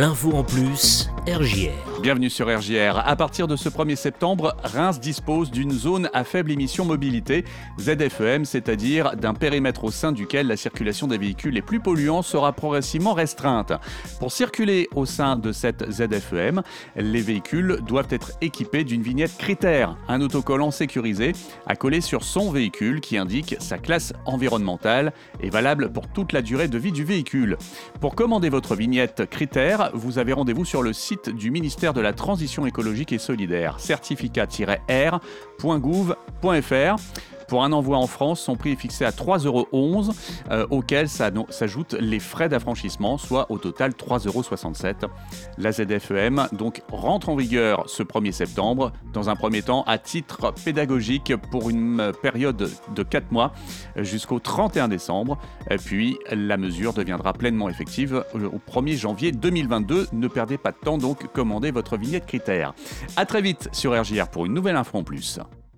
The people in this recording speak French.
L'info en plus, Bienvenue sur RJR. À partir de ce 1er septembre, Reims dispose d'une zone à faible émission mobilité, ZFEM, c'est-à-dire d'un périmètre au sein duquel la circulation des véhicules les plus polluants sera progressivement restreinte. Pour circuler au sein de cette ZFEM, les véhicules doivent être équipés d'une vignette critère, un autocollant sécurisé à coller sur son véhicule qui indique sa classe environnementale et valable pour toute la durée de vie du véhicule. Pour commander votre vignette critère, vous avez rendez-vous sur le site du ministère de la Transition écologique et solidaire, certificat-r.gouv.fr. Pour un envoi en France, son prix est fixé à 3,11 euros, euh, auquel s'ajoutent les frais d'affranchissement, soit au total 3,67 euros. La ZFEM donc rentre en vigueur ce 1er septembre, dans un premier temps à titre pédagogique pour une période de 4 mois jusqu'au 31 décembre. Puis la mesure deviendra pleinement effective au 1er janvier 2022. Ne perdez pas de temps donc, commandez votre vignette critère. A très vite sur RJR pour une nouvelle info en plus.